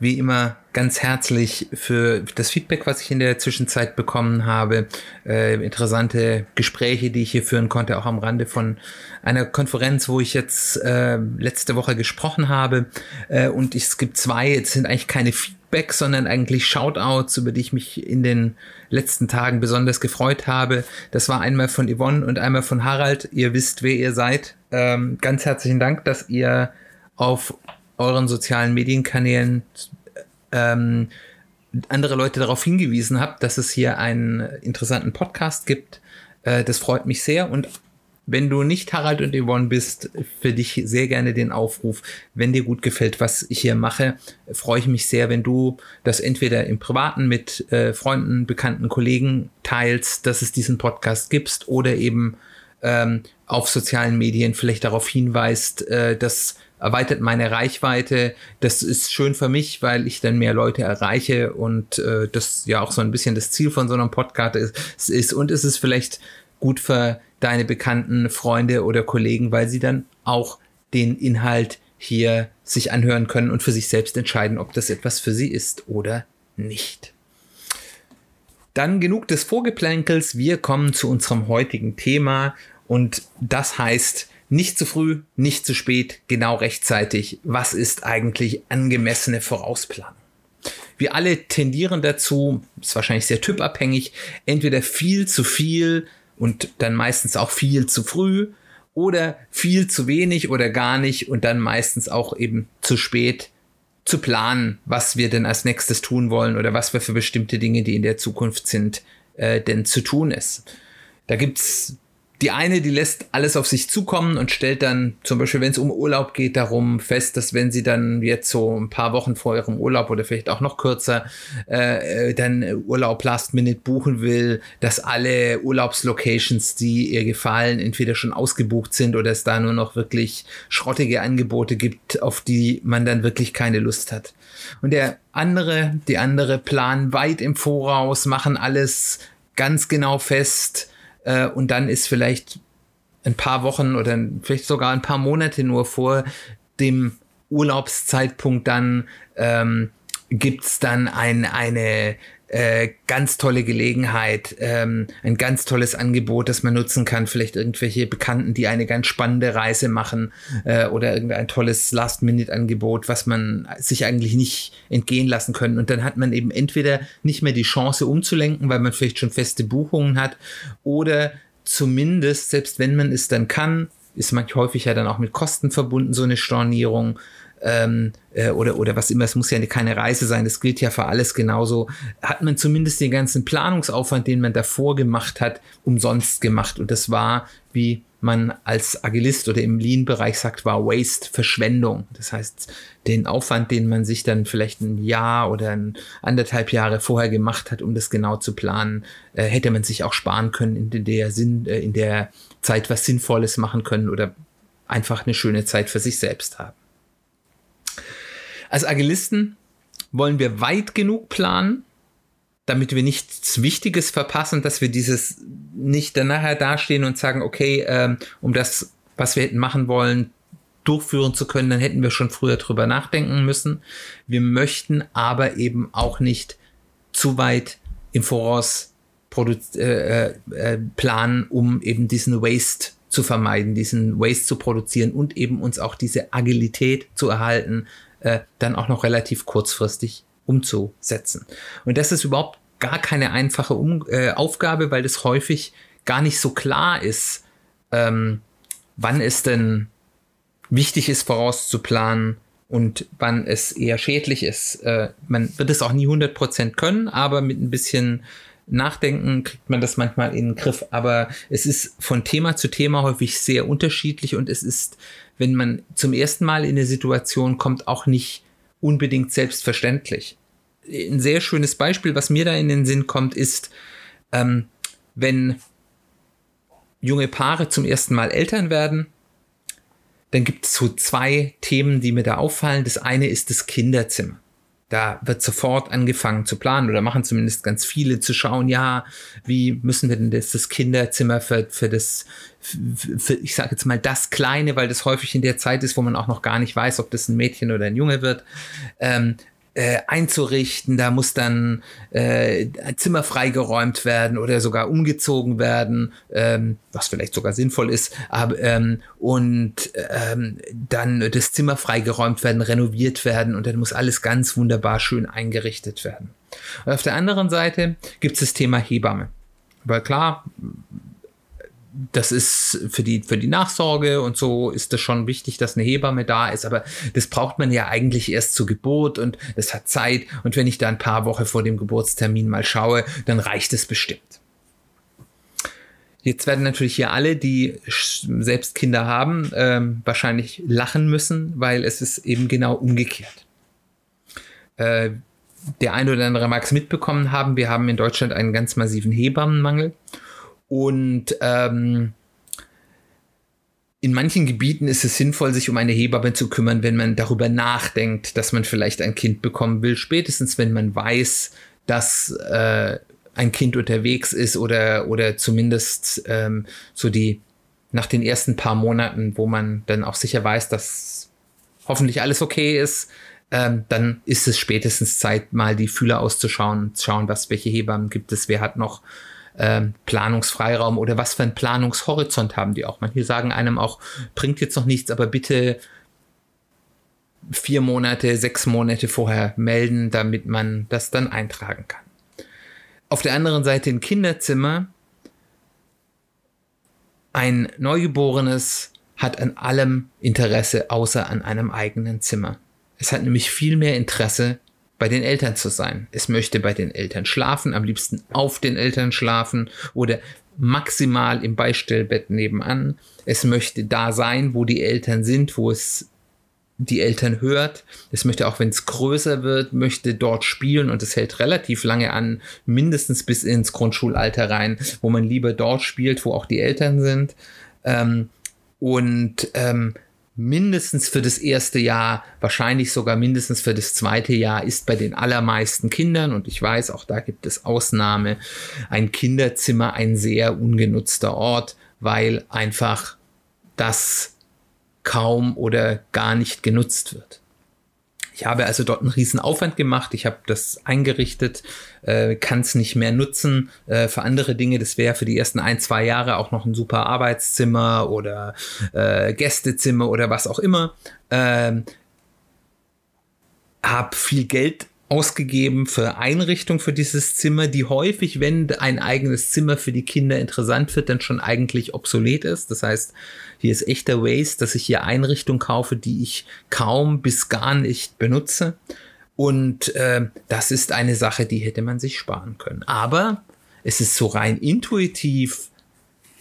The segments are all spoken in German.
wie immer ganz herzlich für das Feedback, was ich in der Zwischenzeit bekommen habe. Äh, interessante Gespräche, die ich hier führen konnte, auch am Rande von einer Konferenz, wo ich jetzt äh, letzte Woche gesprochen habe. Äh, und es gibt zwei, jetzt sind eigentlich keine Feedbacks, sondern eigentlich Shoutouts, über die ich mich in den letzten Tagen besonders gefreut habe. Das war einmal von Yvonne und einmal von Harald. Ihr wisst, wer ihr seid. Ähm, ganz herzlichen Dank, dass ihr auf euren sozialen Medienkanälen ähm, andere Leute darauf hingewiesen habt, dass es hier einen interessanten Podcast gibt. Äh, das freut mich sehr. Und wenn du nicht Harald und Yvonne bist, für dich sehr gerne den Aufruf. Wenn dir gut gefällt, was ich hier mache, freue ich mich sehr, wenn du das entweder im Privaten mit äh, Freunden, Bekannten, Kollegen teilst, dass es diesen Podcast gibt oder eben ähm, auf sozialen Medien vielleicht darauf hinweist, äh, dass erweitert meine Reichweite. Das ist schön für mich, weil ich dann mehr Leute erreiche und äh, das ja auch so ein bisschen das Ziel von so einem Podcast ist. ist. Und es ist vielleicht gut für deine bekannten Freunde oder Kollegen, weil sie dann auch den Inhalt hier sich anhören können und für sich selbst entscheiden, ob das etwas für sie ist oder nicht. Dann genug des Vorgeplänkels. Wir kommen zu unserem heutigen Thema und das heißt nicht zu früh, nicht zu spät, genau rechtzeitig. Was ist eigentlich angemessene Vorausplanung? Wir alle tendieren dazu, ist wahrscheinlich sehr typabhängig, entweder viel zu viel und dann meistens auch viel zu früh oder viel zu wenig oder gar nicht und dann meistens auch eben zu spät zu planen, was wir denn als nächstes tun wollen oder was wir für bestimmte Dinge, die in der Zukunft sind, äh, denn zu tun ist. Da gibt's die eine, die lässt alles auf sich zukommen und stellt dann zum Beispiel, wenn es um Urlaub geht, darum fest, dass wenn sie dann jetzt so ein paar Wochen vor ihrem Urlaub oder vielleicht auch noch kürzer äh, dann Urlaub Last Minute buchen will, dass alle Urlaubslocations, die ihr gefallen, entweder schon ausgebucht sind oder es da nur noch wirklich schrottige Angebote gibt, auf die man dann wirklich keine Lust hat. Und der andere, die andere planen weit im Voraus, machen alles ganz genau fest äh, und dann ist vielleicht ein paar Wochen oder vielleicht sogar ein paar Monate nur vor dem Urlaubszeitpunkt dann ähm, gibt es dann ein, eine äh, ganz tolle Gelegenheit, ähm, ein ganz tolles Angebot, das man nutzen kann. Vielleicht irgendwelche Bekannten, die eine ganz spannende Reise machen äh, oder irgendein tolles Last-Minute-Angebot, was man sich eigentlich nicht entgehen lassen können. Und dann hat man eben entweder nicht mehr die Chance umzulenken, weil man vielleicht schon feste Buchungen hat oder zumindest, selbst wenn man es dann kann, ist manchmal häufig ja dann auch mit Kosten verbunden, so eine Stornierung ähm, äh, oder, oder was immer, es muss ja keine Reise sein, das gilt ja für alles genauso, hat man zumindest den ganzen Planungsaufwand, den man davor gemacht hat, umsonst gemacht. Und das war, wie man als Agilist oder im Lean-Bereich sagt, war Waste, Verschwendung. Das heißt, den Aufwand, den man sich dann vielleicht ein Jahr oder ein anderthalb Jahre vorher gemacht hat, um das genau zu planen, äh, hätte man sich auch sparen können, in der Sinn, äh, in der Zeit was Sinnvolles machen können oder einfach eine schöne Zeit für sich selbst haben. Als Agilisten wollen wir weit genug planen, damit wir nichts Wichtiges verpassen, dass wir dieses nicht dann nachher dastehen und sagen, okay, ähm, um das, was wir hätten machen wollen, durchführen zu können, dann hätten wir schon früher drüber nachdenken müssen. Wir möchten aber eben auch nicht zu weit im Voraus äh, äh, äh, planen, um eben diesen Waste zu vermeiden, diesen Waste zu produzieren und eben uns auch diese Agilität zu erhalten, äh, dann auch noch relativ kurzfristig umzusetzen. Und das ist überhaupt gar keine einfache um äh, Aufgabe, weil das häufig gar nicht so klar ist, ähm, wann es denn wichtig ist, vorauszuplanen und wann es eher schädlich ist. Äh, man wird es auch nie 100% können, aber mit ein bisschen Nachdenken kriegt man das manchmal in den Griff. Aber es ist von Thema zu Thema häufig sehr unterschiedlich und es ist wenn man zum ersten Mal in eine Situation kommt, auch nicht unbedingt selbstverständlich. Ein sehr schönes Beispiel, was mir da in den Sinn kommt, ist, ähm, wenn junge Paare zum ersten Mal Eltern werden, dann gibt es so zwei Themen, die mir da auffallen. Das eine ist das Kinderzimmer. Da wird sofort angefangen zu planen oder machen zumindest ganz viele zu schauen, ja, wie müssen wir denn das, das Kinderzimmer für, für das, für, ich sage jetzt mal das Kleine, weil das häufig in der Zeit ist, wo man auch noch gar nicht weiß, ob das ein Mädchen oder ein Junge wird. Ähm, äh, einzurichten. Da muss dann äh, ein Zimmer freigeräumt werden oder sogar umgezogen werden, ähm, was vielleicht sogar sinnvoll ist. Aber, ähm, und ähm, dann das Zimmer freigeräumt werden, renoviert werden und dann muss alles ganz wunderbar schön eingerichtet werden. Und auf der anderen Seite gibt es das Thema Hebamme. Weil klar, das ist für die, für die Nachsorge und so ist das schon wichtig, dass eine Hebamme da ist, aber das braucht man ja eigentlich erst zur Geburt und das hat Zeit und wenn ich da ein paar Wochen vor dem Geburtstermin mal schaue, dann reicht es bestimmt. Jetzt werden natürlich hier alle, die selbst Kinder haben, ähm, wahrscheinlich lachen müssen, weil es ist eben genau umgekehrt. Äh, der eine oder andere mag es mitbekommen haben, wir haben in Deutschland einen ganz massiven Hebammenmangel und ähm, in manchen Gebieten ist es sinnvoll, sich um eine Hebamme zu kümmern, wenn man darüber nachdenkt, dass man vielleicht ein Kind bekommen will. Spätestens, wenn man weiß, dass äh, ein Kind unterwegs ist oder, oder zumindest ähm, so die nach den ersten paar Monaten, wo man dann auch sicher weiß, dass hoffentlich alles okay ist, ähm, dann ist es spätestens Zeit, mal die Fühler auszuschauen, schauen, was welche Hebammen gibt es, wer hat noch ähm, Planungsfreiraum oder was für einen Planungshorizont haben die auch. Manche sagen einem auch, bringt jetzt noch nichts, aber bitte vier Monate, sechs Monate vorher melden, damit man das dann eintragen kann. Auf der anderen Seite ein Kinderzimmer. Ein Neugeborenes hat an allem Interesse außer an einem eigenen Zimmer. Es hat nämlich viel mehr Interesse bei den Eltern zu sein. Es möchte bei den Eltern schlafen, am liebsten auf den Eltern schlafen oder maximal im Beistellbett nebenan. Es möchte da sein, wo die Eltern sind, wo es die Eltern hört. Es möchte auch, wenn es größer wird, möchte dort spielen und es hält relativ lange an, mindestens bis ins Grundschulalter rein, wo man lieber dort spielt, wo auch die Eltern sind. Ähm, und ähm, mindestens für das erste Jahr, wahrscheinlich sogar mindestens für das zweite Jahr ist bei den allermeisten Kindern, und ich weiß, auch da gibt es Ausnahme, ein Kinderzimmer ein sehr ungenutzter Ort, weil einfach das kaum oder gar nicht genutzt wird. Ich habe also dort einen riesen Aufwand gemacht. Ich habe das eingerichtet, äh, kann es nicht mehr nutzen äh, für andere Dinge. Das wäre für die ersten ein, zwei Jahre auch noch ein super Arbeitszimmer oder äh, Gästezimmer oder was auch immer. Ähm, habe viel Geld ausgegeben für Einrichtung für dieses Zimmer, die häufig, wenn ein eigenes Zimmer für die Kinder interessant wird, dann schon eigentlich obsolet ist. Das heißt, hier ist echter Waste, dass ich hier Einrichtung kaufe, die ich kaum bis gar nicht benutze. Und äh, das ist eine Sache, die hätte man sich sparen können. Aber es ist so rein intuitiv,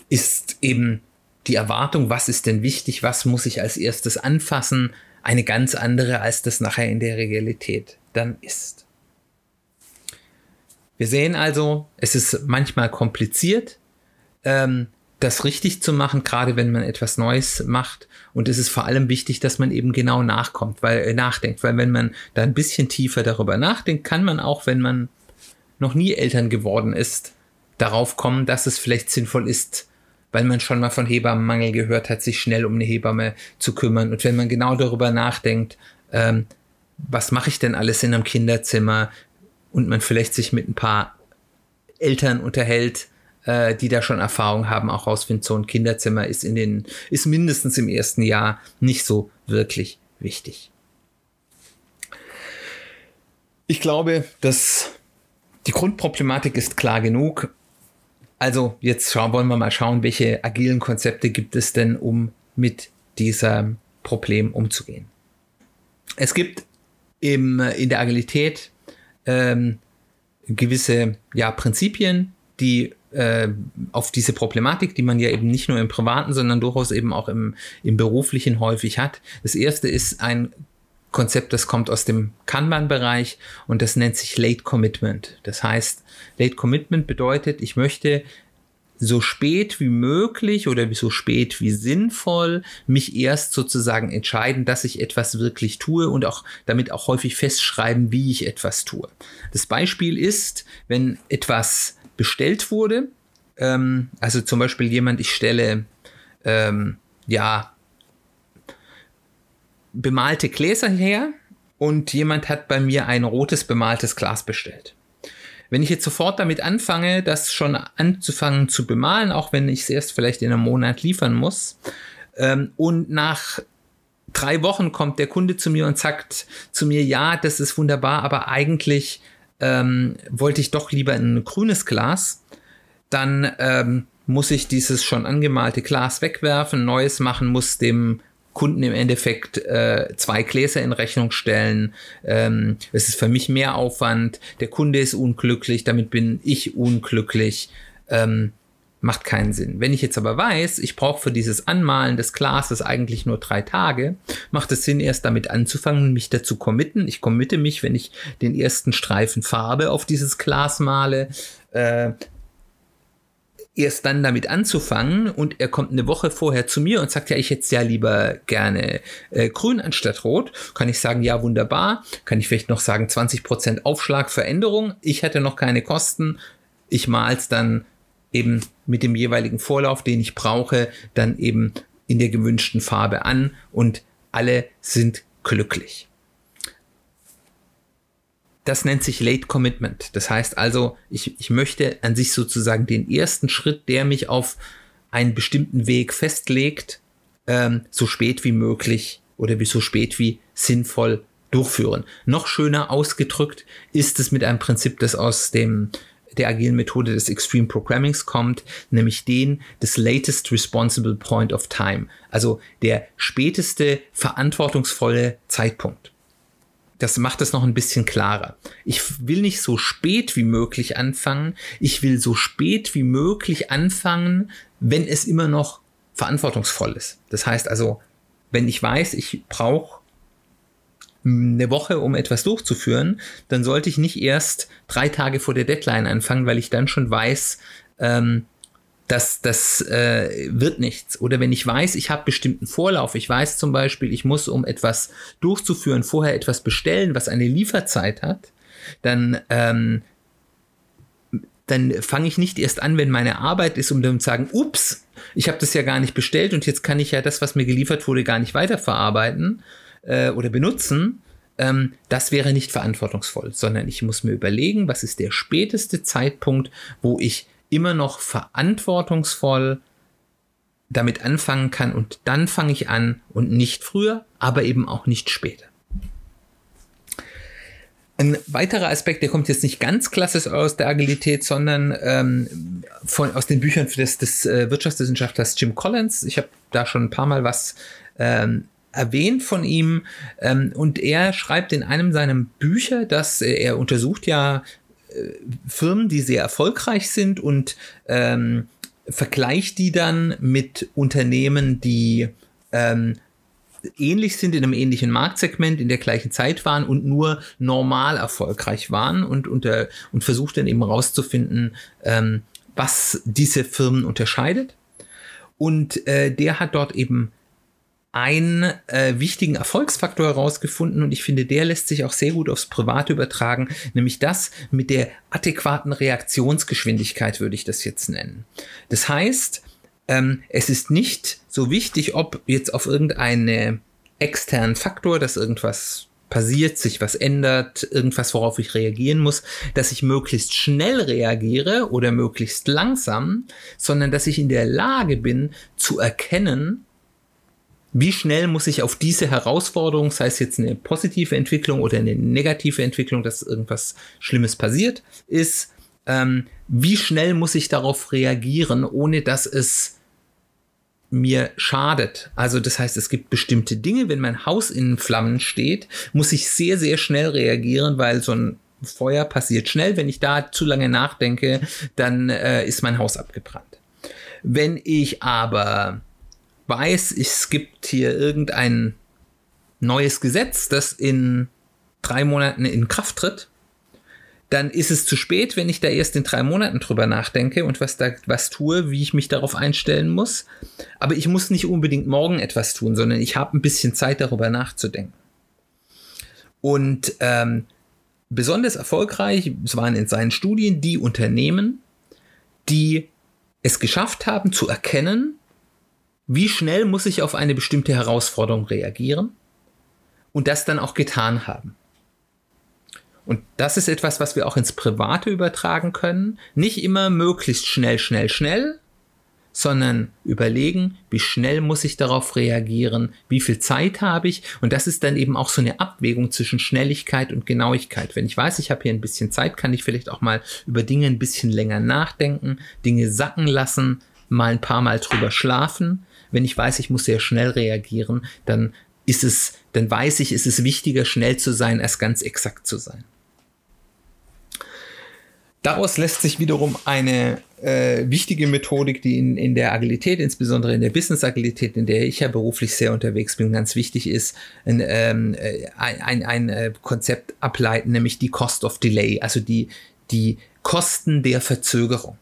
ist eben die Erwartung, was ist denn wichtig, was muss ich als erstes anfassen, eine ganz andere, als das nachher in der Realität dann ist. Wir sehen also, es ist manchmal kompliziert, ähm, das richtig zu machen, gerade wenn man etwas Neues macht. Und es ist vor allem wichtig, dass man eben genau nachkommt, weil äh, nachdenkt, weil wenn man da ein bisschen tiefer darüber nachdenkt, kann man auch, wenn man noch nie Eltern geworden ist, darauf kommen, dass es vielleicht sinnvoll ist, weil man schon mal von Hebammenmangel gehört hat, sich schnell um eine Hebamme zu kümmern. Und wenn man genau darüber nachdenkt, ähm, was mache ich denn alles in einem Kinderzimmer und man vielleicht sich mit ein paar Eltern unterhält, äh, die da schon Erfahrung haben, auch rausfindet, so ein Kinderzimmer ist in den, ist mindestens im ersten Jahr nicht so wirklich wichtig. Ich glaube, dass die Grundproblematik ist klar genug. Also jetzt schauen, wollen wir mal schauen, welche agilen Konzepte gibt es denn, um mit diesem Problem umzugehen. Es gibt im, in der Agilität ähm, gewisse ja, Prinzipien, die äh, auf diese Problematik, die man ja eben nicht nur im privaten, sondern durchaus eben auch im, im beruflichen häufig hat. Das erste ist ein Konzept, das kommt aus dem Kanban-Bereich und das nennt sich Late Commitment. Das heißt, Late Commitment bedeutet, ich möchte so spät wie möglich oder so spät wie sinnvoll mich erst sozusagen entscheiden, dass ich etwas wirklich tue und auch damit auch häufig festschreiben, wie ich etwas tue. Das Beispiel ist, wenn etwas bestellt wurde, ähm, also zum Beispiel jemand, ich stelle ähm, ja bemalte Gläser her und jemand hat bei mir ein rotes bemaltes Glas bestellt. Wenn ich jetzt sofort damit anfange, das schon anzufangen zu bemalen, auch wenn ich es erst vielleicht in einem Monat liefern muss, ähm, und nach drei Wochen kommt der Kunde zu mir und sagt zu mir, ja, das ist wunderbar, aber eigentlich ähm, wollte ich doch lieber ein grünes Glas, dann ähm, muss ich dieses schon angemalte Glas wegwerfen, neues machen, muss dem Kunden im Endeffekt äh, zwei Gläser in Rechnung stellen. Ähm, es ist für mich mehr Aufwand. Der Kunde ist unglücklich, damit bin ich unglücklich. Ähm, macht keinen Sinn. Wenn ich jetzt aber weiß, ich brauche für dieses Anmalen des Glases eigentlich nur drei Tage, macht es Sinn, erst damit anzufangen, mich dazu committen. Ich committe mich, wenn ich den ersten Streifen Farbe auf dieses Glas male. Äh, erst dann damit anzufangen und er kommt eine Woche vorher zu mir und sagt, ja, ich hätte ja lieber gerne äh, grün anstatt rot, kann ich sagen, ja, wunderbar. Kann ich vielleicht noch sagen, 20% Aufschlag Veränderung. Ich hätte noch keine Kosten. Ich mal es dann eben mit dem jeweiligen Vorlauf, den ich brauche, dann eben in der gewünschten Farbe an und alle sind glücklich. Das nennt sich Late Commitment. Das heißt also, ich, ich möchte an sich sozusagen den ersten Schritt, der mich auf einen bestimmten Weg festlegt, ähm, so spät wie möglich oder so spät wie sinnvoll durchführen. Noch schöner ausgedrückt ist es mit einem Prinzip, das aus dem der agilen Methode des Extreme Programmings kommt, nämlich den des latest responsible point of time, also der späteste verantwortungsvolle Zeitpunkt das macht es noch ein bisschen klarer. Ich will nicht so spät wie möglich anfangen. Ich will so spät wie möglich anfangen, wenn es immer noch verantwortungsvoll ist. Das heißt also, wenn ich weiß, ich brauche eine Woche, um etwas durchzuführen, dann sollte ich nicht erst drei Tage vor der Deadline anfangen, weil ich dann schon weiß, ähm, das, das äh, wird nichts. Oder wenn ich weiß, ich habe bestimmten Vorlauf, ich weiß zum Beispiel, ich muss, um etwas durchzuführen, vorher etwas bestellen, was eine Lieferzeit hat, dann, ähm, dann fange ich nicht erst an, wenn meine Arbeit ist, um dann zu sagen, ups, ich habe das ja gar nicht bestellt und jetzt kann ich ja das, was mir geliefert wurde, gar nicht weiterverarbeiten äh, oder benutzen. Ähm, das wäre nicht verantwortungsvoll, sondern ich muss mir überlegen, was ist der späteste Zeitpunkt, wo ich immer noch verantwortungsvoll damit anfangen kann und dann fange ich an und nicht früher, aber eben auch nicht später. Ein weiterer Aspekt, der kommt jetzt nicht ganz klassisch aus der Agilität, sondern ähm, von, aus den Büchern des, des äh, Wirtschaftswissenschaftlers Jim Collins. Ich habe da schon ein paar Mal was ähm, erwähnt von ihm ähm, und er schreibt in einem seiner Bücher, dass äh, er untersucht ja Firmen, die sehr erfolgreich sind und ähm, vergleicht die dann mit Unternehmen, die ähm, ähnlich sind in einem ähnlichen Marktsegment in der gleichen Zeit waren und nur normal erfolgreich waren und, unter, und versucht dann eben rauszufinden, ähm, was diese Firmen unterscheidet. Und äh, der hat dort eben einen äh, wichtigen Erfolgsfaktor herausgefunden und ich finde, der lässt sich auch sehr gut aufs Private übertragen, nämlich das mit der adäquaten Reaktionsgeschwindigkeit würde ich das jetzt nennen. Das heißt, ähm, es ist nicht so wichtig, ob jetzt auf irgendeinen externen Faktor, dass irgendwas passiert, sich was ändert, irgendwas, worauf ich reagieren muss, dass ich möglichst schnell reagiere oder möglichst langsam, sondern dass ich in der Lage bin zu erkennen, wie schnell muss ich auf diese Herausforderung, sei es jetzt eine positive Entwicklung oder eine negative Entwicklung, dass irgendwas Schlimmes passiert ist, ähm, wie schnell muss ich darauf reagieren, ohne dass es mir schadet. Also das heißt, es gibt bestimmte Dinge, wenn mein Haus in Flammen steht, muss ich sehr, sehr schnell reagieren, weil so ein Feuer passiert schnell. Wenn ich da zu lange nachdenke, dann äh, ist mein Haus abgebrannt. Wenn ich aber weiß, es gibt hier irgendein neues Gesetz, das in drei Monaten in Kraft tritt, dann ist es zu spät, wenn ich da erst in drei Monaten drüber nachdenke und was da was tue, wie ich mich darauf einstellen muss. Aber ich muss nicht unbedingt morgen etwas tun, sondern ich habe ein bisschen Zeit darüber nachzudenken. Und ähm, besonders erfolgreich waren in seinen Studien die Unternehmen, die es geschafft haben zu erkennen, wie schnell muss ich auf eine bestimmte Herausforderung reagieren und das dann auch getan haben. Und das ist etwas, was wir auch ins Private übertragen können. Nicht immer möglichst schnell, schnell, schnell, sondern überlegen, wie schnell muss ich darauf reagieren, wie viel Zeit habe ich. Und das ist dann eben auch so eine Abwägung zwischen Schnelligkeit und Genauigkeit. Wenn ich weiß, ich habe hier ein bisschen Zeit, kann ich vielleicht auch mal über Dinge ein bisschen länger nachdenken, Dinge sacken lassen, mal ein paar Mal drüber schlafen. Wenn ich weiß, ich muss sehr schnell reagieren, dann ist es, dann weiß ich, ist es wichtiger, schnell zu sein, als ganz exakt zu sein. Daraus lässt sich wiederum eine äh, wichtige Methodik, die in, in der Agilität, insbesondere in der Business-Agilität, in der ich ja beruflich sehr unterwegs bin, ganz wichtig ist, ein, ähm, äh, ein, ein, ein äh, Konzept ableiten, nämlich die Cost of Delay, also die, die Kosten der Verzögerung.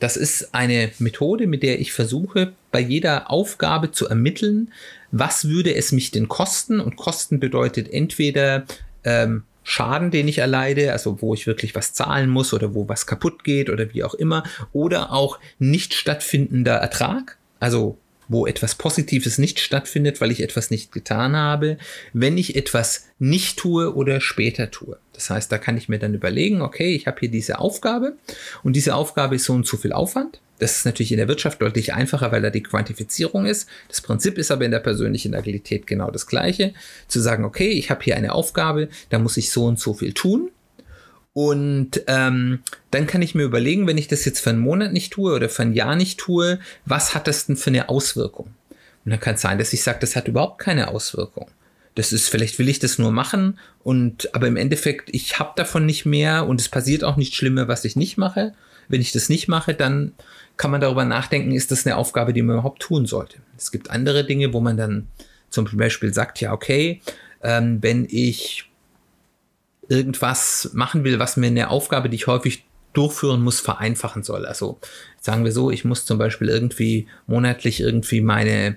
Das ist eine Methode, mit der ich versuche, bei jeder Aufgabe zu ermitteln, was würde es mich denn kosten? Und Kosten bedeutet entweder ähm, Schaden, den ich erleide, also wo ich wirklich was zahlen muss oder wo was kaputt geht oder wie auch immer, oder auch nicht stattfindender Ertrag, also wo etwas Positives nicht stattfindet, weil ich etwas nicht getan habe, wenn ich etwas nicht tue oder später tue. Das heißt, da kann ich mir dann überlegen, okay, ich habe hier diese Aufgabe und diese Aufgabe ist so und so viel Aufwand. Das ist natürlich in der Wirtschaft deutlich einfacher, weil da die Quantifizierung ist. Das Prinzip ist aber in der persönlichen Agilität genau das gleiche. Zu sagen, okay, ich habe hier eine Aufgabe, da muss ich so und so viel tun. Und ähm, dann kann ich mir überlegen, wenn ich das jetzt für einen Monat nicht tue oder für ein Jahr nicht tue, was hat das denn für eine Auswirkung? Und dann kann es sein, dass ich sage, das hat überhaupt keine Auswirkung. Das ist, vielleicht will ich das nur machen und aber im Endeffekt, ich habe davon nicht mehr und es passiert auch nichts Schlimmer, was ich nicht mache. Wenn ich das nicht mache, dann kann man darüber nachdenken, ist das eine Aufgabe, die man überhaupt tun sollte. Es gibt andere Dinge, wo man dann zum Beispiel sagt, ja, okay, ähm, wenn ich irgendwas machen will, was mir eine Aufgabe, die ich häufig durchführen muss, vereinfachen soll. Also sagen wir so, ich muss zum Beispiel irgendwie monatlich irgendwie meine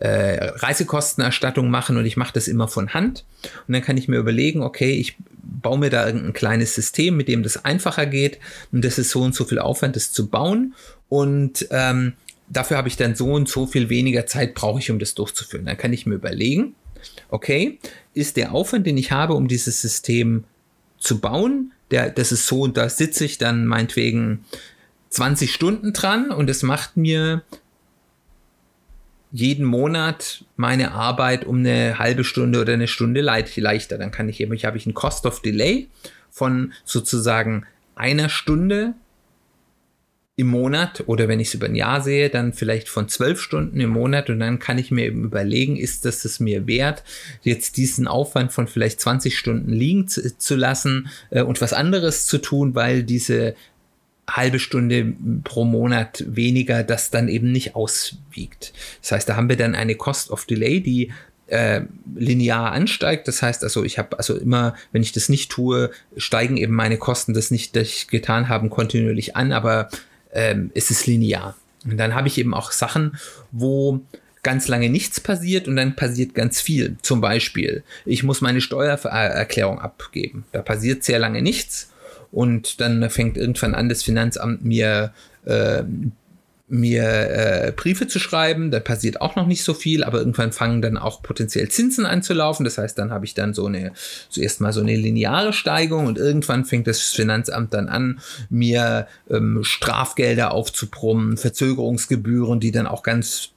äh, Reisekostenerstattung machen und ich mache das immer von Hand. Und dann kann ich mir überlegen, okay, ich baue mir da irgendein kleines System, mit dem das einfacher geht und das ist so und so viel Aufwand, das zu bauen und ähm, dafür habe ich dann so und so viel weniger Zeit brauche ich, um das durchzuführen. Dann kann ich mir überlegen, okay, ist der Aufwand, den ich habe, um dieses System zu bauen, der, das ist so, und da sitze ich dann meinetwegen 20 Stunden dran und es macht mir jeden Monat meine Arbeit um eine halbe Stunde oder eine Stunde leichter. Dann kann ich eben, ich habe ich einen Cost of Delay von sozusagen einer Stunde im Monat oder wenn ich es über ein Jahr sehe, dann vielleicht von zwölf Stunden im Monat und dann kann ich mir eben überlegen, ist das es mir wert, jetzt diesen Aufwand von vielleicht 20 Stunden liegen zu, zu lassen äh, und was anderes zu tun, weil diese halbe Stunde pro Monat weniger das dann eben nicht auswiegt. Das heißt, da haben wir dann eine Cost of Delay, die äh, linear ansteigt. Das heißt also, ich habe also immer, wenn ich das nicht tue, steigen eben meine Kosten, das nicht das ich getan haben, kontinuierlich an, aber ähm, es ist linear. Und dann habe ich eben auch Sachen, wo ganz lange nichts passiert und dann passiert ganz viel. Zum Beispiel, ich muss meine Steuererklärung abgeben. Da passiert sehr lange nichts und dann fängt irgendwann an, das Finanzamt mir äh, mir äh, Briefe zu schreiben. Da passiert auch noch nicht so viel, aber irgendwann fangen dann auch potenziell Zinsen an. Das heißt, dann habe ich dann so eine, zuerst mal so eine lineare Steigung und irgendwann fängt das Finanzamt dann an, mir ähm, Strafgelder aufzubrummen, Verzögerungsgebühren, die dann auch ganz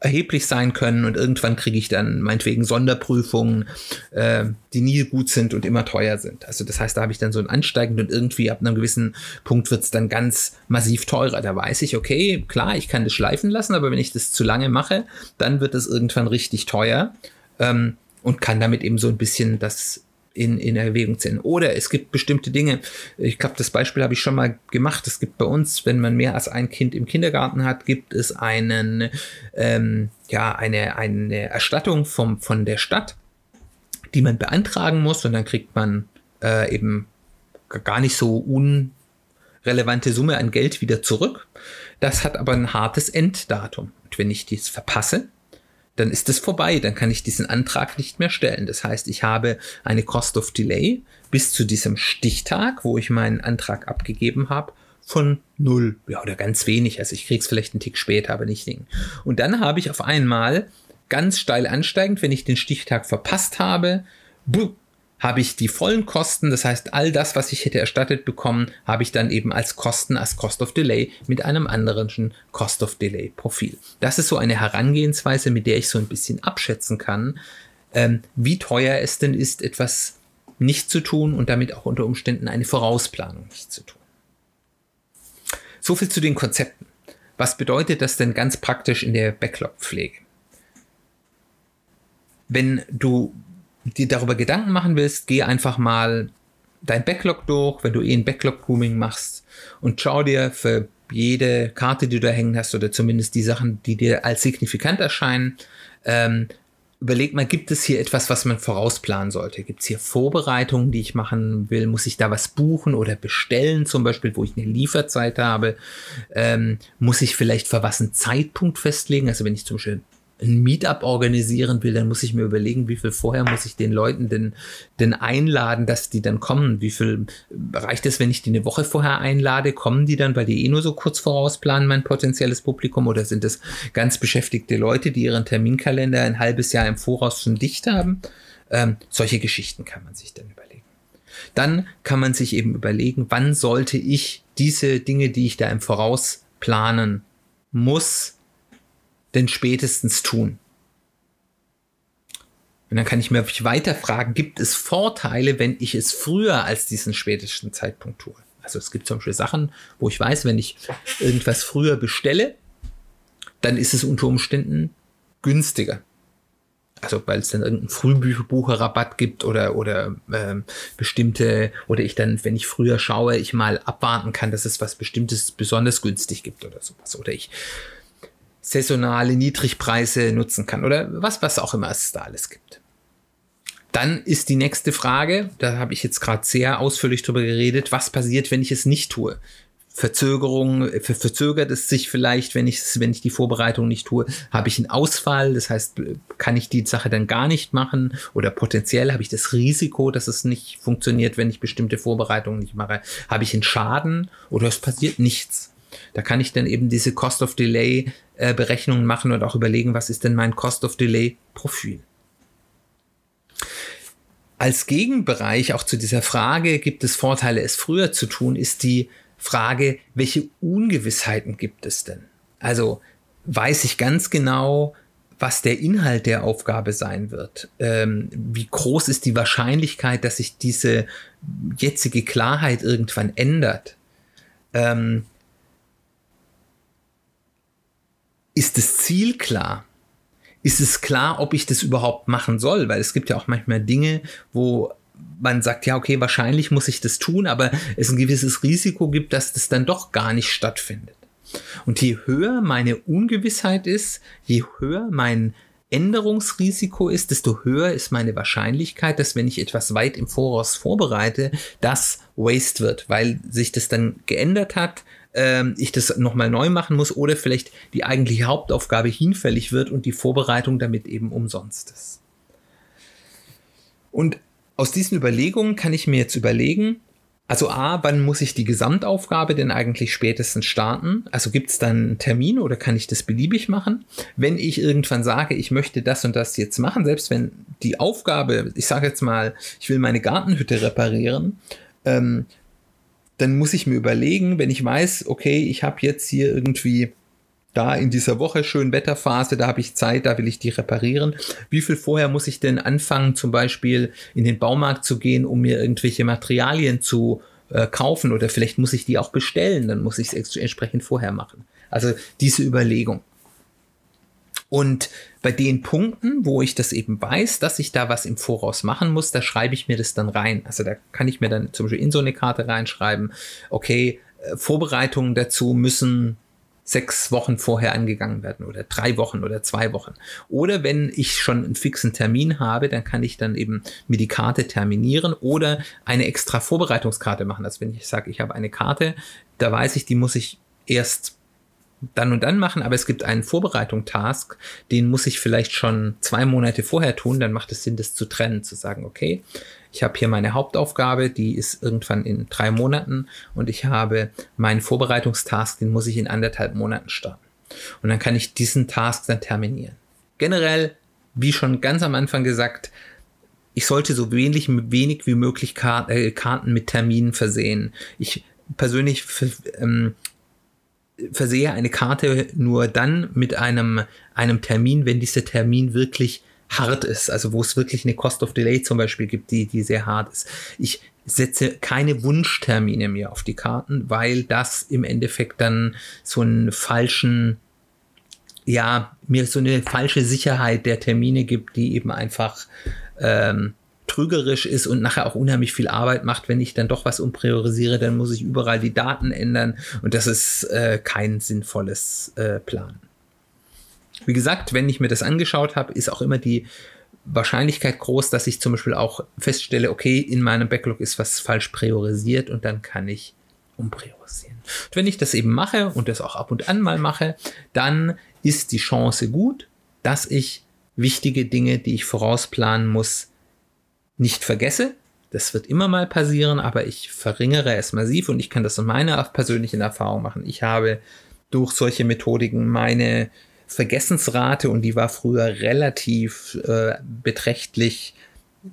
erheblich sein können und irgendwann kriege ich dann meinetwegen Sonderprüfungen, äh, die nie gut sind und immer teuer sind. Also das heißt, da habe ich dann so ein Ansteigend und irgendwie ab einem gewissen Punkt wird es dann ganz massiv teurer. Da weiß ich, okay, klar, ich kann das schleifen lassen, aber wenn ich das zu lange mache, dann wird es irgendwann richtig teuer ähm, und kann damit eben so ein bisschen das in, in Erwägung ziehen. Oder es gibt bestimmte Dinge, ich glaube, das Beispiel habe ich schon mal gemacht. Es gibt bei uns, wenn man mehr als ein Kind im Kindergarten hat, gibt es einen, ähm, ja, eine, eine Erstattung vom, von der Stadt die man beantragen muss und dann kriegt man äh, eben gar nicht so unrelevante Summe an Geld wieder zurück. Das hat aber ein hartes Enddatum. Und wenn ich dies verpasse, dann ist es vorbei, dann kann ich diesen Antrag nicht mehr stellen. Das heißt, ich habe eine Cost of Delay bis zu diesem Stichtag, wo ich meinen Antrag abgegeben habe, von null, ja, oder ganz wenig. Also ich kriege es vielleicht einen Tick später, aber nicht Ding. Und dann habe ich auf einmal ganz steil ansteigend, wenn ich den Stichtag verpasst habe, habe ich die vollen Kosten, das heißt all das, was ich hätte erstattet bekommen, habe ich dann eben als Kosten, als Cost of Delay mit einem anderen Cost of Delay Profil. Das ist so eine Herangehensweise, mit der ich so ein bisschen abschätzen kann, ähm, wie teuer es denn ist, etwas nicht zu tun und damit auch unter Umständen eine Vorausplanung nicht zu tun. So viel zu den Konzepten. Was bedeutet das denn ganz praktisch in der Backlog-Pflege? Wenn du dir darüber Gedanken machen willst, geh einfach mal dein Backlog durch, wenn du eh ein Backlog-Grooming machst und schau dir für jede Karte, die du da hängen hast, oder zumindest die Sachen, die dir als signifikant erscheinen, ähm, überleg mal, gibt es hier etwas, was man vorausplanen sollte? Gibt es hier Vorbereitungen, die ich machen will? Muss ich da was buchen oder bestellen, zum Beispiel, wo ich eine Lieferzeit habe? Ähm, muss ich vielleicht für was einen Zeitpunkt festlegen? Also wenn ich zum Beispiel ein Meetup organisieren will, dann muss ich mir überlegen, wie viel vorher muss ich den Leuten denn, denn einladen, dass die dann kommen. Wie viel reicht es, wenn ich die eine Woche vorher einlade? Kommen die dann, weil die eh nur so kurz vorausplanen, mein potenzielles Publikum? Oder sind es ganz beschäftigte Leute, die ihren Terminkalender ein halbes Jahr im Voraus schon dicht haben? Ähm, solche Geschichten kann man sich dann überlegen. Dann kann man sich eben überlegen, wann sollte ich diese Dinge, die ich da im Voraus planen muss, denn spätestens tun? Und dann kann ich mir weiter fragen, gibt es Vorteile, wenn ich es früher als diesen spätesten Zeitpunkt tue? Also es gibt zum Beispiel Sachen, wo ich weiß, wenn ich irgendwas früher bestelle, dann ist es unter Umständen günstiger. Also weil es dann irgendeinen Frühbucherrabatt gibt oder oder ähm, bestimmte oder ich dann, wenn ich früher schaue, ich mal abwarten kann, dass es was Bestimmtes besonders günstig gibt oder sowas. Oder ich saisonale Niedrigpreise nutzen kann oder was, was auch immer es da alles gibt. Dann ist die nächste Frage, da habe ich jetzt gerade sehr ausführlich drüber geredet, was passiert, wenn ich es nicht tue? Verzögerung, ver verzögert es sich vielleicht, wenn ich, wenn ich die Vorbereitung nicht tue? Habe ich einen Ausfall? Das heißt, kann ich die Sache dann gar nicht machen? Oder potenziell habe ich das Risiko, dass es nicht funktioniert, wenn ich bestimmte Vorbereitungen nicht mache? Habe ich einen Schaden oder es passiert nichts? Da kann ich dann eben diese Cost of Delay äh, Berechnungen machen und auch überlegen, was ist denn mein Cost of Delay Profil. Als Gegenbereich auch zu dieser Frage, gibt es Vorteile, es früher zu tun, ist die Frage, welche Ungewissheiten gibt es denn? Also weiß ich ganz genau, was der Inhalt der Aufgabe sein wird. Ähm, wie groß ist die Wahrscheinlichkeit, dass sich diese jetzige Klarheit irgendwann ändert? Ähm, ist das Ziel klar? Ist es klar, ob ich das überhaupt machen soll? Weil es gibt ja auch manchmal Dinge, wo man sagt, ja, okay, wahrscheinlich muss ich das tun, aber es ein gewisses Risiko gibt, dass das dann doch gar nicht stattfindet. Und je höher meine Ungewissheit ist, je höher mein Änderungsrisiko ist, desto höher ist meine Wahrscheinlichkeit, dass wenn ich etwas weit im Voraus vorbereite, das Waste wird, weil sich das dann geändert hat, ähm, ich das nochmal neu machen muss oder vielleicht die eigentliche Hauptaufgabe hinfällig wird und die Vorbereitung damit eben umsonst ist. Und aus diesen Überlegungen kann ich mir jetzt überlegen, also A, wann muss ich die Gesamtaufgabe denn eigentlich spätestens starten? Also gibt es dann einen Termin oder kann ich das beliebig machen? Wenn ich irgendwann sage, ich möchte das und das jetzt machen, selbst wenn die Aufgabe, ich sage jetzt mal, ich will meine Gartenhütte reparieren, ähm, dann muss ich mir überlegen, wenn ich weiß, okay, ich habe jetzt hier irgendwie da in dieser Woche schön Wetterphase, da habe ich Zeit, da will ich die reparieren. Wie viel vorher muss ich denn anfangen, zum Beispiel in den Baumarkt zu gehen, um mir irgendwelche Materialien zu äh, kaufen oder vielleicht muss ich die auch bestellen, dann muss ich es entsprechend vorher machen. Also diese Überlegung. Und bei den Punkten, wo ich das eben weiß, dass ich da was im Voraus machen muss, da schreibe ich mir das dann rein. Also da kann ich mir dann zum Beispiel in so eine Karte reinschreiben, okay, äh, Vorbereitungen dazu müssen sechs Wochen vorher angegangen werden oder drei Wochen oder zwei Wochen. Oder wenn ich schon einen fixen Termin habe, dann kann ich dann eben mir die Karte terminieren oder eine extra Vorbereitungskarte machen. Also wenn ich sage, ich habe eine Karte, da weiß ich, die muss ich erst dann und dann machen, aber es gibt einen Vorbereitung-Task, den muss ich vielleicht schon zwei Monate vorher tun, dann macht es Sinn, das zu trennen, zu sagen, okay, ich habe hier meine Hauptaufgabe, die ist irgendwann in drei Monaten und ich habe meinen Vorbereitungstask, den muss ich in anderthalb Monaten starten. Und dann kann ich diesen Task dann terminieren. Generell, wie schon ganz am Anfang gesagt, ich sollte so wenig, wenig wie möglich äh, Karten mit Terminen versehen. Ich persönlich ähm, versehe eine Karte nur dann mit einem, einem Termin, wenn dieser Termin wirklich hart ist, also wo es wirklich eine Cost of Delay zum Beispiel gibt, die, die sehr hart ist. Ich setze keine Wunschtermine mehr auf die Karten, weil das im Endeffekt dann so einen falschen, ja, mir so eine falsche Sicherheit der Termine gibt, die eben einfach ähm, trügerisch ist und nachher auch unheimlich viel Arbeit macht, wenn ich dann doch was umpriorisiere, dann muss ich überall die Daten ändern und das ist äh, kein sinnvolles äh, Plan. Wie gesagt, wenn ich mir das angeschaut habe, ist auch immer die Wahrscheinlichkeit groß, dass ich zum Beispiel auch feststelle, okay, in meinem Backlog ist was falsch priorisiert und dann kann ich umpriorisieren. Und wenn ich das eben mache und das auch ab und an mal mache, dann ist die Chance gut, dass ich wichtige Dinge, die ich vorausplanen muss, nicht vergesse. Das wird immer mal passieren, aber ich verringere es massiv und ich kann das in meiner persönlichen Erfahrung machen. Ich habe durch solche Methodiken meine Vergessensrate und die war früher relativ äh, beträchtlich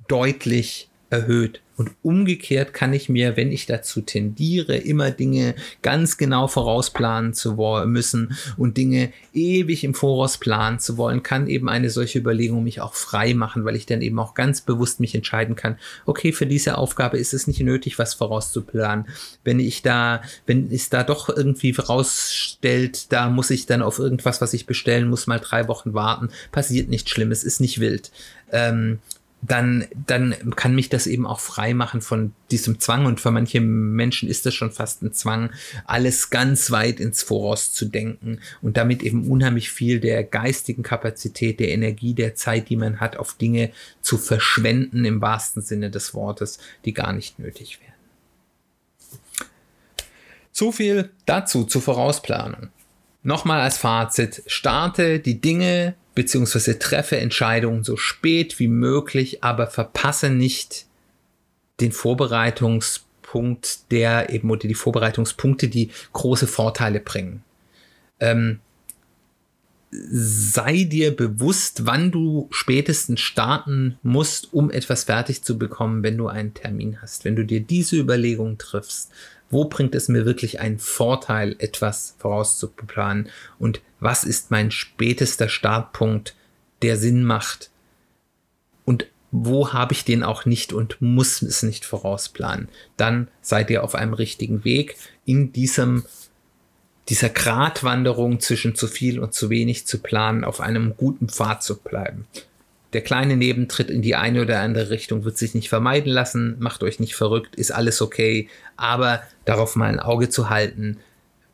deutlich erhöht. Und umgekehrt kann ich mir, wenn ich dazu tendiere, immer Dinge ganz genau vorausplanen zu müssen und Dinge ewig im Voraus planen zu wollen, kann eben eine solche Überlegung mich auch frei machen, weil ich dann eben auch ganz bewusst mich entscheiden kann, okay, für diese Aufgabe ist es nicht nötig, was vorauszuplanen. Wenn ich da, wenn es da doch irgendwie vorausstellt, da muss ich dann auf irgendwas, was ich bestellen muss, mal drei Wochen warten, passiert nichts Schlimmes, ist nicht wild. Ähm, dann, dann kann mich das eben auch frei machen von diesem Zwang. Und für manche Menschen ist das schon fast ein Zwang, alles ganz weit ins Voraus zu denken und damit eben unheimlich viel der geistigen Kapazität, der Energie, der Zeit, die man hat, auf Dinge zu verschwenden im wahrsten Sinne des Wortes, die gar nicht nötig wären. So viel dazu zur Vorausplanung. Nochmal als Fazit, starte die Dinge beziehungsweise treffe Entscheidungen so spät wie möglich, aber verpasse nicht den Vorbereitungspunkt, der eben oder die Vorbereitungspunkte, die große Vorteile bringen. Ähm, sei dir bewusst, wann du spätestens starten musst, um etwas fertig zu bekommen, wenn du einen Termin hast. Wenn du dir diese Überlegung triffst, wo bringt es mir wirklich einen Vorteil, etwas vorauszuplanen und was ist mein spätester Startpunkt, der Sinn macht und wo habe ich den auch nicht und muss es nicht vorausplanen. Dann seid ihr auf einem richtigen Weg in diesem dieser Gratwanderung zwischen zu viel und zu wenig zu planen, auf einem guten Pfad zu bleiben. Der kleine Nebentritt in die eine oder andere Richtung wird sich nicht vermeiden lassen. Macht euch nicht verrückt, ist alles okay. Aber darauf mal ein Auge zu halten,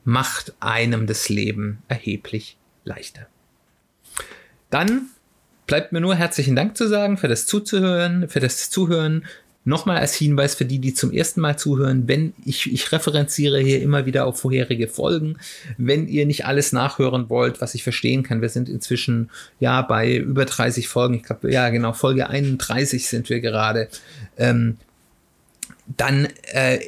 macht einem das Leben erheblich leichter. Dann bleibt mir nur herzlichen Dank zu sagen für das Zuzuhören, für das Zuhören. Nochmal als Hinweis für die, die zum ersten Mal zuhören, wenn ich, ich referenziere hier immer wieder auf vorherige Folgen. Wenn ihr nicht alles nachhören wollt, was ich verstehen kann, wir sind inzwischen ja bei über 30 Folgen. Ich glaube, ja genau, Folge 31 sind wir gerade. Ähm, dann äh,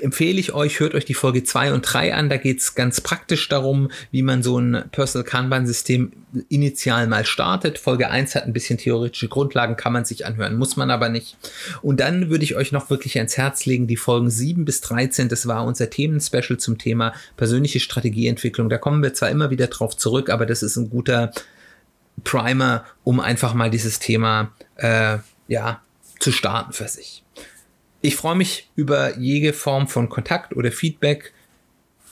empfehle ich euch, hört euch die Folge 2 und 3 an. Da geht es ganz praktisch darum, wie man so ein Personal Kanban-System initial mal startet. Folge 1 hat ein bisschen theoretische Grundlagen, kann man sich anhören, muss man aber nicht. Und dann würde ich euch noch wirklich ans Herz legen, die Folgen 7 bis 13, das war unser Themenspecial zum Thema persönliche Strategieentwicklung. Da kommen wir zwar immer wieder drauf zurück, aber das ist ein guter Primer, um einfach mal dieses Thema äh, ja, zu starten für sich. Ich freue mich über jede Form von Kontakt oder Feedback.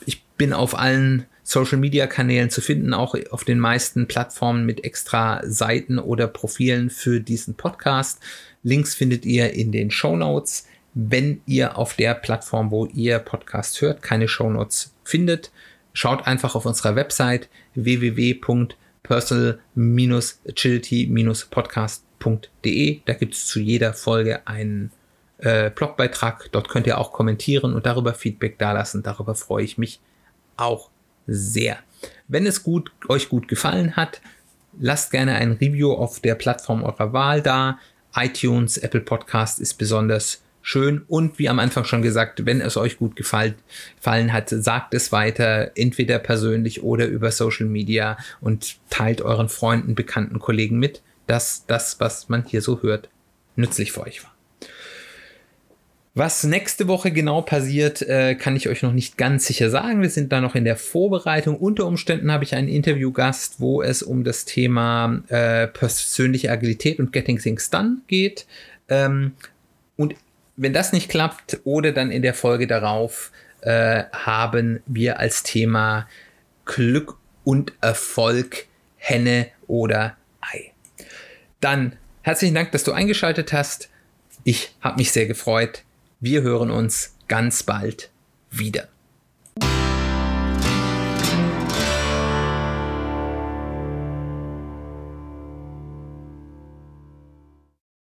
Ich bin auf allen Social Media Kanälen zu finden, auch auf den meisten Plattformen mit extra Seiten oder Profilen für diesen Podcast. Links findet ihr in den Show Notes. Wenn ihr auf der Plattform, wo ihr Podcast hört, keine Show Notes findet, schaut einfach auf unserer Website www.personal-agility-podcast.de. Da gibt es zu jeder Folge einen äh, Blogbeitrag. Dort könnt ihr auch kommentieren und darüber Feedback dalassen. Darüber freue ich mich auch sehr. Wenn es gut, euch gut gefallen hat, lasst gerne ein Review auf der Plattform eurer Wahl da. iTunes, Apple Podcast ist besonders schön. Und wie am Anfang schon gesagt, wenn es euch gut gefallen, gefallen hat, sagt es weiter, entweder persönlich oder über Social Media und teilt euren Freunden, Bekannten, Kollegen mit, dass das, was man hier so hört, nützlich für euch war. Was nächste Woche genau passiert, äh, kann ich euch noch nicht ganz sicher sagen. Wir sind da noch in der Vorbereitung. Unter Umständen habe ich einen Interviewgast, wo es um das Thema äh, persönliche Agilität und Getting Things Done geht. Ähm, und wenn das nicht klappt oder dann in der Folge darauf äh, haben wir als Thema Glück und Erfolg Henne oder Ei. Dann herzlichen Dank, dass du eingeschaltet hast. Ich habe mich sehr gefreut. Wir hören uns ganz bald wieder.